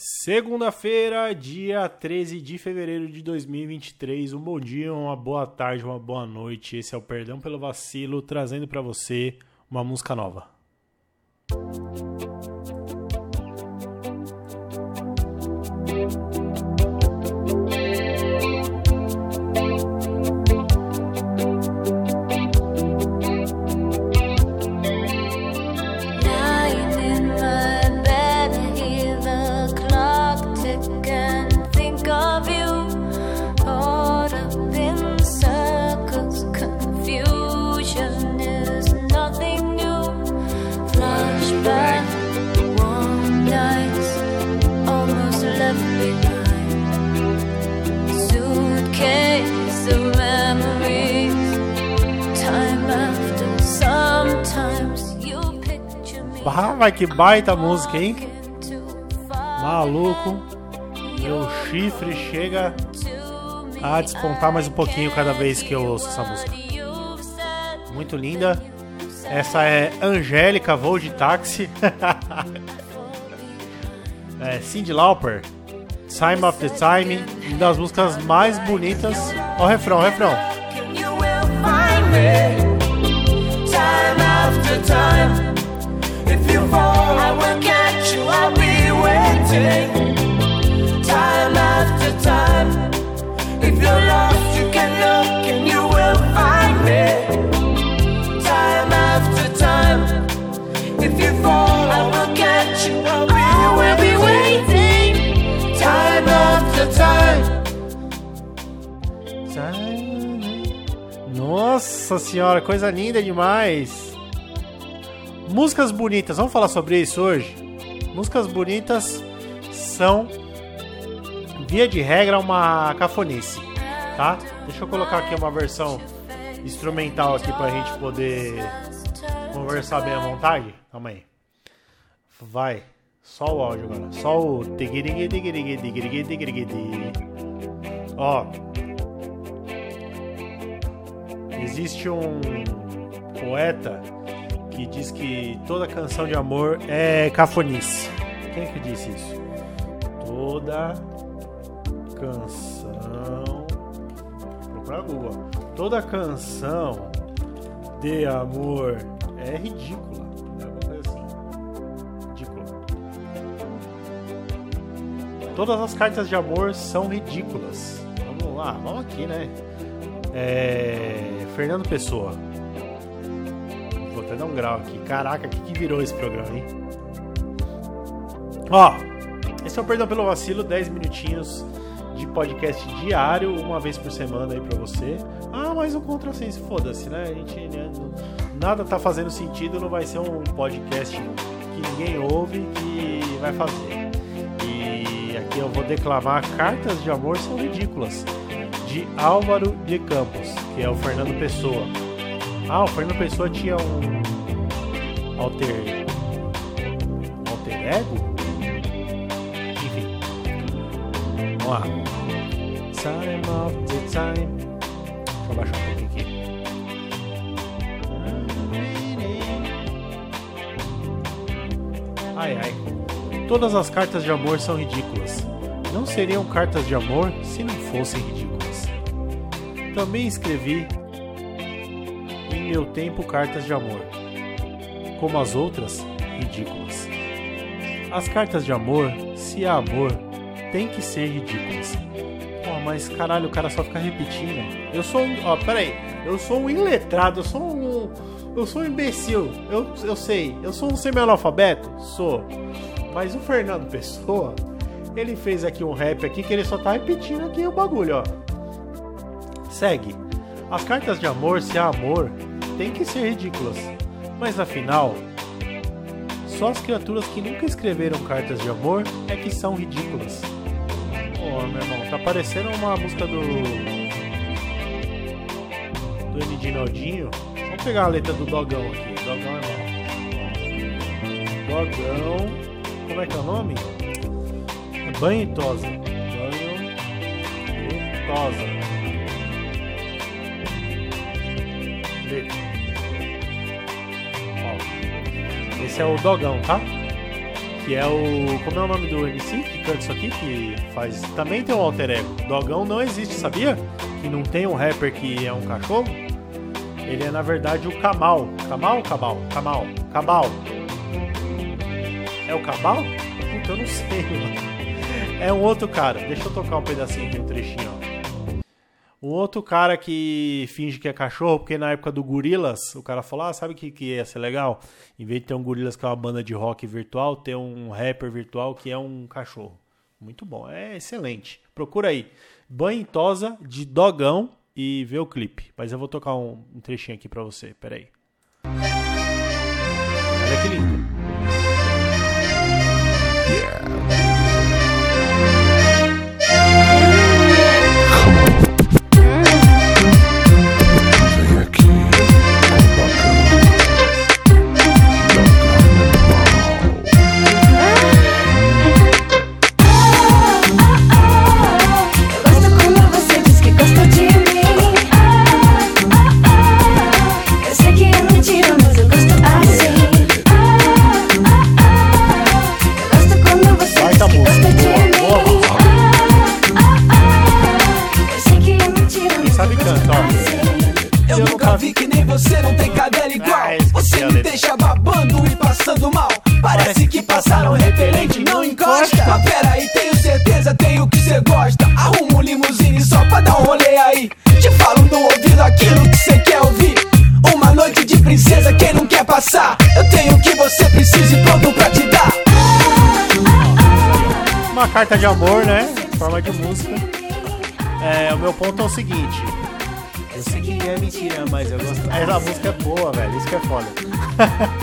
Segunda-feira, dia 13 de fevereiro de 2023. Um bom dia, uma boa tarde, uma boa noite. Esse é o Perdão pelo Vacilo, trazendo para você uma música nova. Ah, que baita música, hein? Maluco. Meu chifre chega a despontar mais um pouquinho cada vez que eu ouço essa música. Muito linda. Essa é Angélica, voo de táxi. é, Cindy Lauper, Time the Time, uma das músicas mais bonitas. Ó, o refrão, o refrão. Time after time. If you're lost, you can look and you will find me time after time. If you fall, I will be, waiting time after time. Nossa senhora, coisa linda demais. Músicas bonitas, vamos falar sobre isso hoje? Músicas bonitas são, via de regra, uma cafonice, tá? Deixa eu colocar aqui uma versão instrumental aqui pra gente poder conversar bem à vontade. Calma aí. Vai. Só o áudio agora. Só o. Ó. Existe um poeta que diz que toda canção de amor é cafonice. Quem é que disse isso? Toda canção. Procurar Google. Toda canção de amor é ridícula. É alguma coisa assim. Ridícula. Todas as cartas de amor são ridículas. Vamos lá, vamos aqui, né? É... Fernando Pessoa. Vou até dar um grau aqui. Caraca, o que, que virou esse programa, hein? Ó, esse é o Perdão pelo Vacilo, 10 minutinhos de podcast diário, uma vez por semana aí pra você. Ah, mas o contrassenso, foda-se, né? A gente né, nada tá fazendo sentido, não vai ser um podcast que ninguém ouve que vai fazer. E aqui eu vou declamar cartas de amor são ridículas de Álvaro de Campos, que é o Fernando Pessoa. Ah, o Fernando Pessoa tinha um alter alter ego? Vamos lá. Time of the time. Deixa eu baixar um pouquinho aqui. Ai ai. Todas as cartas de amor são ridículas. Não seriam cartas de amor se não fossem ridículas. Também escrevi em meu tempo cartas de amor. Como as outras, ridículas. As cartas de amor, se há amor, tem que ser ridículas. Pô, mas caralho, o cara só fica repetindo. Eu sou um. Ó, peraí. Eu sou um iletrado, eu sou um. Eu sou um imbecil. Eu, eu sei. Eu sou um semi-analfabeto? Sou. Mas o Fernando Pessoa, ele fez aqui um rap aqui que ele só tá repetindo aqui o bagulho, ó. Segue. As cartas de amor, se há amor, tem que ser ridículas. Mas afinal, só as criaturas que nunca escreveram cartas de amor é que são ridículas. Meu irmão, tá parecendo uma música do. do N. Dinaldinho. Vamos pegar a letra do Dogão aqui. Dogão é mal. Dogão. Como é que é o nome? É banho e tosa. Banho e tosa. Letra. Ó, Esse é o Dogão, tá? Que é o. Como é o nome do MC que canta isso aqui? Que faz. Também tem um alter ego. Dogão não existe, sabia? Que não tem um rapper que é um cachorro. Ele é na verdade o Kamal. Kamal? Kamal? Cabal. É o Cabal? Puta, eu não sei, mano. É um outro cara. Deixa eu tocar um pedacinho aqui, um trechinho, ó. Um outro cara que finge que é cachorro, porque na época do Gorilas, o cara falou: Ah, sabe o que, que ia ser legal? Em vez de ter um Gorilas que é uma banda de rock virtual, ter um rapper virtual que é um cachorro. Muito bom, é excelente. Procura aí. Banho em tosa de dogão e vê o clipe. Mas eu vou tocar um, um trechinho aqui pra você, peraí. Olha que lindo. Uma carta de amor, né? Em forma de música. É, o meu ponto é o seguinte. Eu sei que é mentira, mas eu gosto. Essa música é boa, velho. Isso que é foda.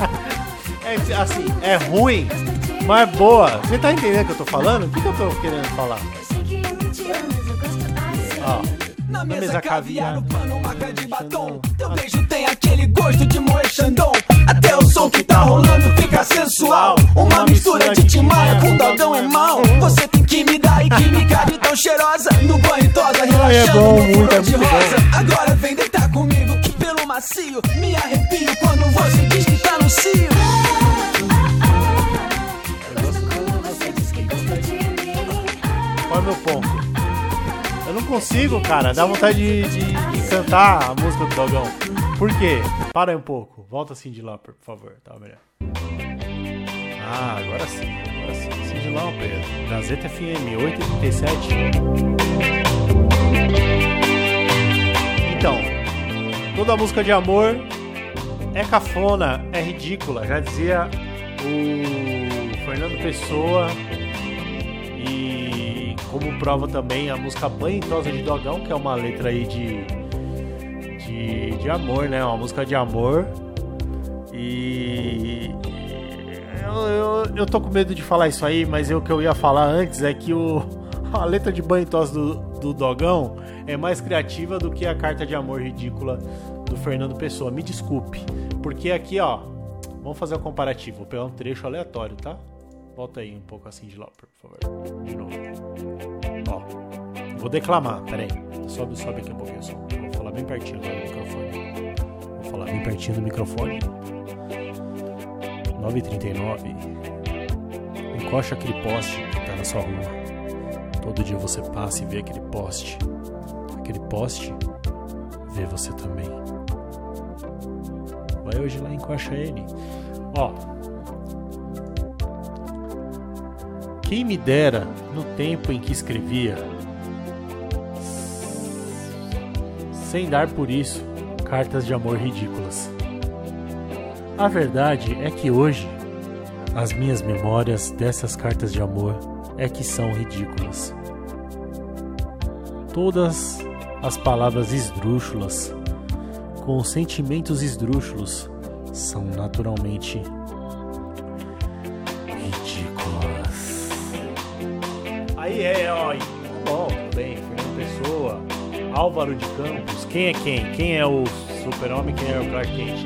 é assim, é ruim, mas é boa. Você tá entendendo o que eu tô falando? O que, que eu tô querendo falar? Ó. Na mesa caviar, no pano marca de batom. Teu beijo tem aquele gosto de Xandão. Até o som que tá rolando fica sensual. Uma mistura de Timaya tosa, é bom, muito, é de muito rosa. Agora vem deitar comigo, que pelo macio. Me arrepio quando você diz que tá no cio. De. Qual é o meu ponto? Eu não consigo, cara. Dá vontade de, de- de cantar a música do Dogão. Por quê? Para aí um pouco. Volta Cindy Lauper, por favor. Tá melhor. Ah, agora sim. Agora sim. Cindy Lauper. Gazeta FM 837. Então, toda música de amor é cafona, é ridícula. Já dizia o Fernando Pessoa e como prova também a música Banho em Tosa de Dogão, que é uma letra aí de, de, de amor, né? Uma música de amor. E eu, eu, eu tô com medo de falar isso aí, mas eu- o que eu ia falar antes é que o, a letra de Banho em Tosa do, do Dogão é mais criativa do que a carta de amor ridícula do Fernando Pessoa. Me desculpe, porque aqui, ó, vamos fazer um comparativo. Vou pegar um trecho aleatório, tá? Volta aí um pouco assim de Lauper, por favor. De novo. Ó. Vou declamar, peraí. Sobe, sobe aqui um pouquinho só. Vou falar bem pertinho lá no microfone. Vou falar bem pertinho do microfone. 9h39. Encosta aquele poste que tá na sua rua. Todo dia você passa e vê aquele poste. Aquele poste vê você também. Vai hoje lá e encoxa ele. Ó, Quem me dera, no tempo em que escrevia, sem dar por isso cartas de amor ridículas. A verdade é que hoje, as minhas memórias dessas cartas de amor é que são ridículas. Todas as palavras esdrúxulas, com sentimentos esdrúxulos, são naturalmente ridículas. Aí é, ó. aí, Bom, bem, Fernando Pessoa, Álvaro de Campos. Quem é quem? Quem é o Super-Homem? Quem é o Clark Kent?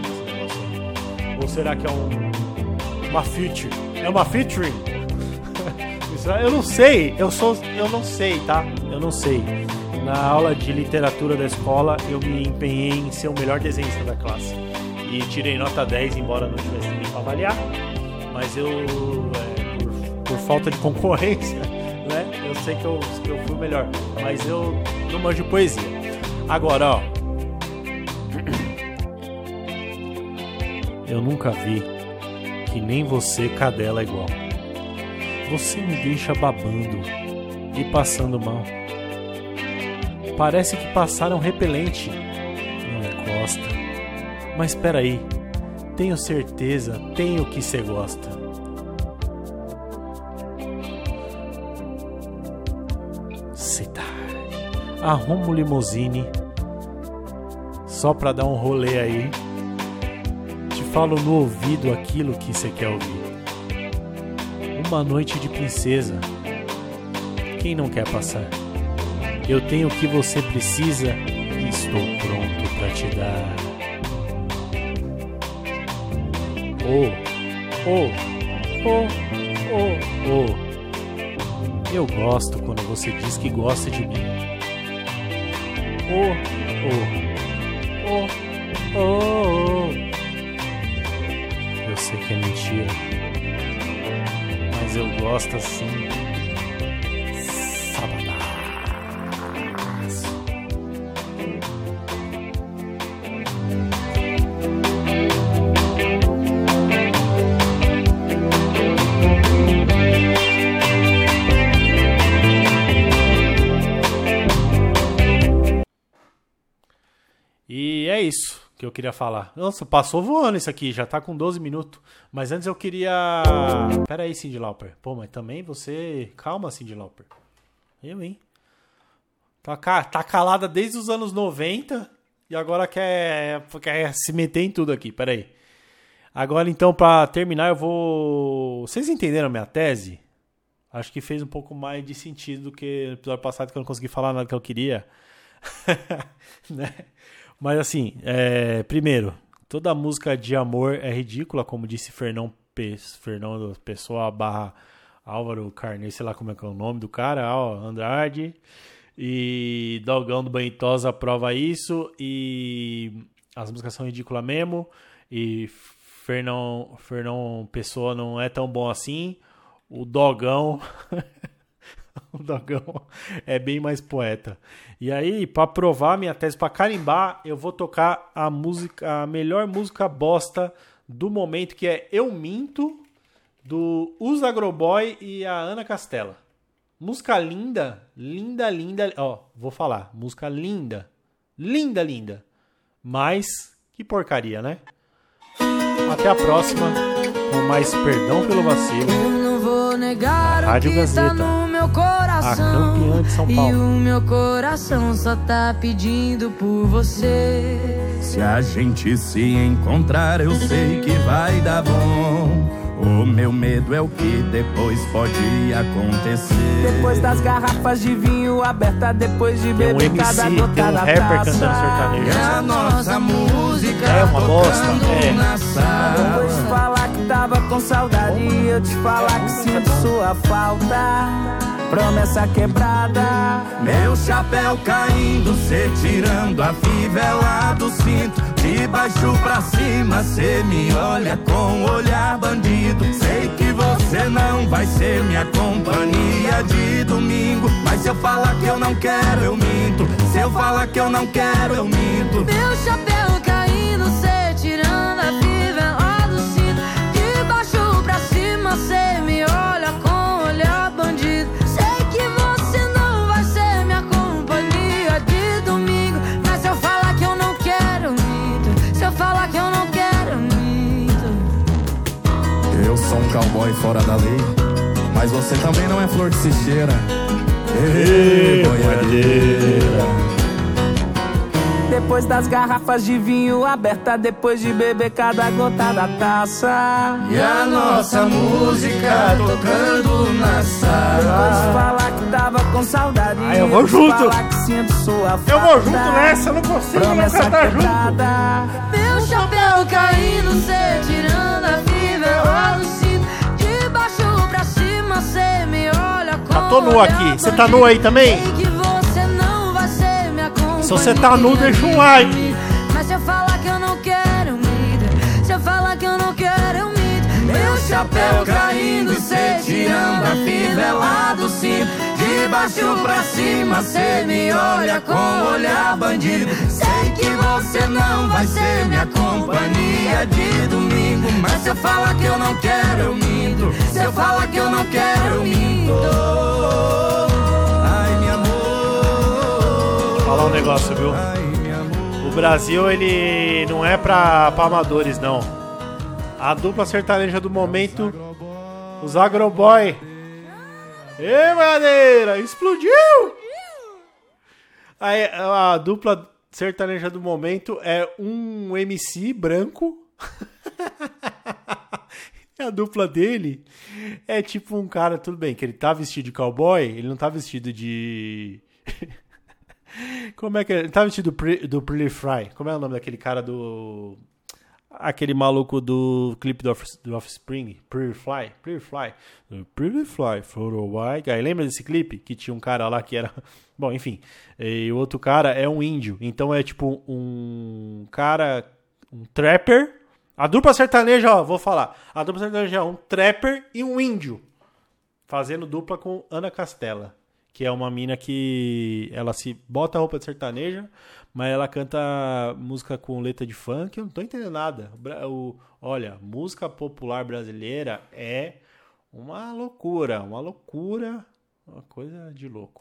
Ou será que é um. Uma feature? É uma featuring? Eu não sei, eu sou. Eu não sei, tá? Eu não sei. Na aula de literatura da escola, eu me empenhei em ser o melhor desenhista da classe. E tirei nota 10, embora não tivesse ninguém pra avaliar. Mas eu, é, por falta de concorrência, né? Eu sei que eu, que eu fui o melhor, mas eu não manjo poesia. Agora, ó. Eu nunca vi que nem você cadela igual. Você me deixa babando e passando mal. Parece que passaram repelente. Não encosta. Mas peraí, tenho certeza, tenho que você gosta. Cidade. Arrumo limousine só pra dar um rolê aí. Te falo no ouvido aquilo que você quer ouvir. Uma noite de princesa. Quem não quer passar? Eu tenho o que você precisa e estou pronto pra te dar. Oh, oh, oh, oh, oh. Eu gosto quando você diz que gosta de mim. Oh, oh, oh, oh, oh. Eu sei que é eu gosto assim. Sabadaço. E é isso que eu queria falar. Nossa, passou voando isso aqui, já tá com 12 minutos. Mas antes eu queria. Pera aí, Cindy Lauper. Pô, mas também você. Calma, Cindy Lauper. Eu, hein? Tá, tá calada desde os anos 90 e agora quer, quer se meter em tudo aqui. Pera aí. Agora então, pra terminar, eu vou. Vocês entenderam a minha tese? Acho que fez um pouco mais de sentido do que no episódio passado que eu não consegui falar nada que eu queria. né? Mas assim, é, primeiro, toda música de amor é ridícula, como disse Fernão Pe Fernando Pessoa barra Álvaro Carneiro, sei lá como é que é o nome do cara, ó, Andrade. E Dogão do Banitosa prova isso. E as músicas são ridículas mesmo. E Fernão, Fernão Pessoa não é tão bom assim. O Dogão. o Dogão é bem mais poeta. E aí, pra provar minha tese, pra carimbar, eu vou tocar a música, a melhor música bosta do momento, que é Eu Minto, do Os Agroboy e a Ana Castela. Música linda, linda, linda. Ó, vou falar. Música linda, linda, linda. Mas, que porcaria, né? Até a próxima, com mais perdão pelo vacilo. Eu não vou negar Rádio tá Gazeta. A campeã de São Paulo. E o meu coração só tá pedindo por você. Se a gente se encontrar, eu sei que vai dar bom. O meu medo é o que depois pode acontecer. Depois das garrafas de vinho aberta, depois de Tem um beber MC, cada tem gota um da rapper taça. cantando sertanejo. E a nossa música É uma bosta, tocando é. na sala. Depois de falar que tava com saudade e eu te falar que sinto sua falta. Promessa quebrada. Meu chapéu caindo, cê tirando a fivela do cinto. De baixo pra cima, cê me olha com olhar bandido. Sei que você não vai ser minha companhia de domingo. Mas se eu falar que eu não quero, eu minto. Se eu falar que eu não quero, eu minto. Meu chapéu fora da lei, mas você também não é flor que se cheira. Ei, boiadeira. Depois das garrafas de vinho aberta, depois de beber cada gota da taça. E a nossa música tocando na Depois de sala. falar que tava com saudade. Ah, eu vou junto. falar que sinto sua falta. Eu vou junto nessa, eu não consigo não cantar junto. Meu chapéu caindo, cê tirando Já tô nu aqui. Cê tá nu aí também? Você. Se você tá nu, deixa um like. Mas se eu falar que eu não quero. Se eu falar que eu não quero. Meu chapéu caindo, cê tirando a fivela do cinto. Baixo pra cima, cê me olha com olhar bandido. Sei que você não vai ser minha companhia de domingo. Mas se eu falar que eu não quero, eu minto. Se eu falar que eu não quero, eu minto. Ai, meu amor. Falar um negócio, viu? O Brasil, ele não é pra, pra amadores, não. A dupla sertaneja do momento, os Agroboy. Ê, madeira, explodiu! Aí, a dupla sertaneja do momento é um MC branco. E a dupla dele é tipo um cara, tudo bem, que ele tá vestido de cowboy, ele não tá vestido de. Como é que é? Ele tá vestido do, Pretty Fry. Como é o nome daquele cara do. Aquele maluco do clipe do, Off- do Offspring? Pretty Fly? Pretty Fly. Pretty Fly for a white guy. Lembra desse clipe? Que tinha um cara lá que era. Bom, enfim. E o outro cara é um índio. Então é tipo um cara. Um trapper. A dupla sertaneja, ó, vou falar. A dupla sertaneja é um trapper e um índio fazendo dupla com Ana Castela, que é uma mina que ela se bota a roupa de sertaneja, mas ela canta música com letra de funk, eu não tô entendendo nada. O olha, música popular brasileira é uma loucura, uma loucura, uma coisa de louco.